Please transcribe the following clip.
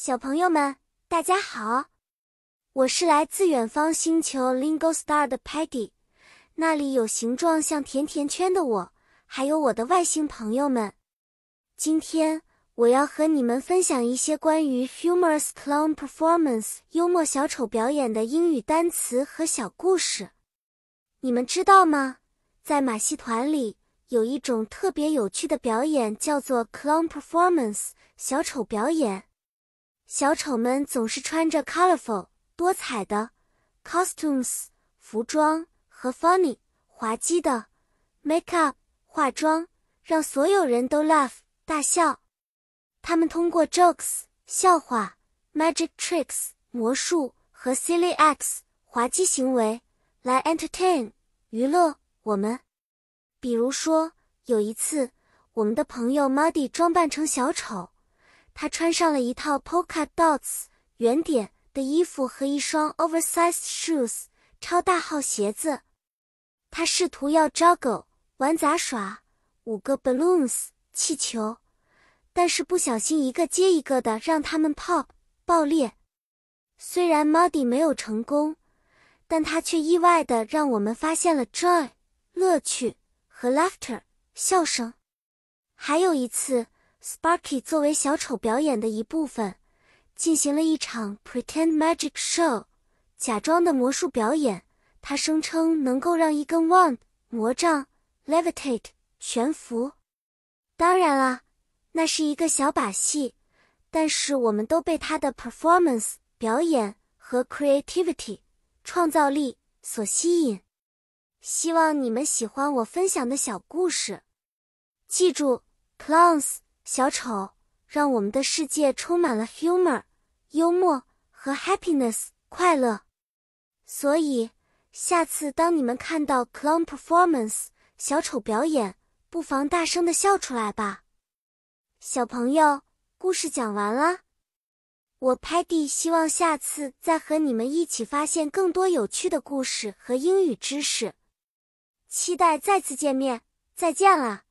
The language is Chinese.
小朋友们，大家好！我是来自远方星球 Lingo Star 的 Patty，那里有形状像甜甜圈的我，还有我的外星朋友们。今天我要和你们分享一些关于 humorous clown performance 幽默小丑表演的英语单词和小故事。你们知道吗？在马戏团里有一种特别有趣的表演，叫做 clown performance 小丑表演。小丑们总是穿着 colorful 多彩的 costumes 服装和 funny 滑稽的 makeup 化妆，让所有人都 laugh 大笑。他们通过 jokes 笑话、magic tricks 魔术和 silly acts 滑稽行为来 entertain 娱乐我们。比如说，有一次，我们的朋友 Muddy 装扮成小丑。他穿上了一套 polka dots 圆点的衣服和一双 oversized shoes 超大号鞋子。他试图要 juggle 玩杂耍五个 balloons 气球，但是不小心一个接一个的让他们 pop 爆裂。虽然 Muddy 没有成功，但他却意外的让我们发现了 joy 乐趣和 laughter 笑声。还有一次。Sparky 作为小丑表演的一部分，进行了一场 pretend magic show 假装的魔术表演。他声称能够让一根 wand 魔杖 levitate 悬浮。当然啦，那是一个小把戏，但是我们都被他的 performance 表演和 creativity 创造力所吸引。希望你们喜欢我分享的小故事。记住，clowns。小丑让我们的世界充满了 humor 幽默和 happiness 快乐，所以下次当你们看到 clown performance 小丑表演，不妨大声的笑出来吧。小朋友，故事讲完了，我 Patty 希望下次再和你们一起发现更多有趣的故事和英语知识，期待再次见面，再见了。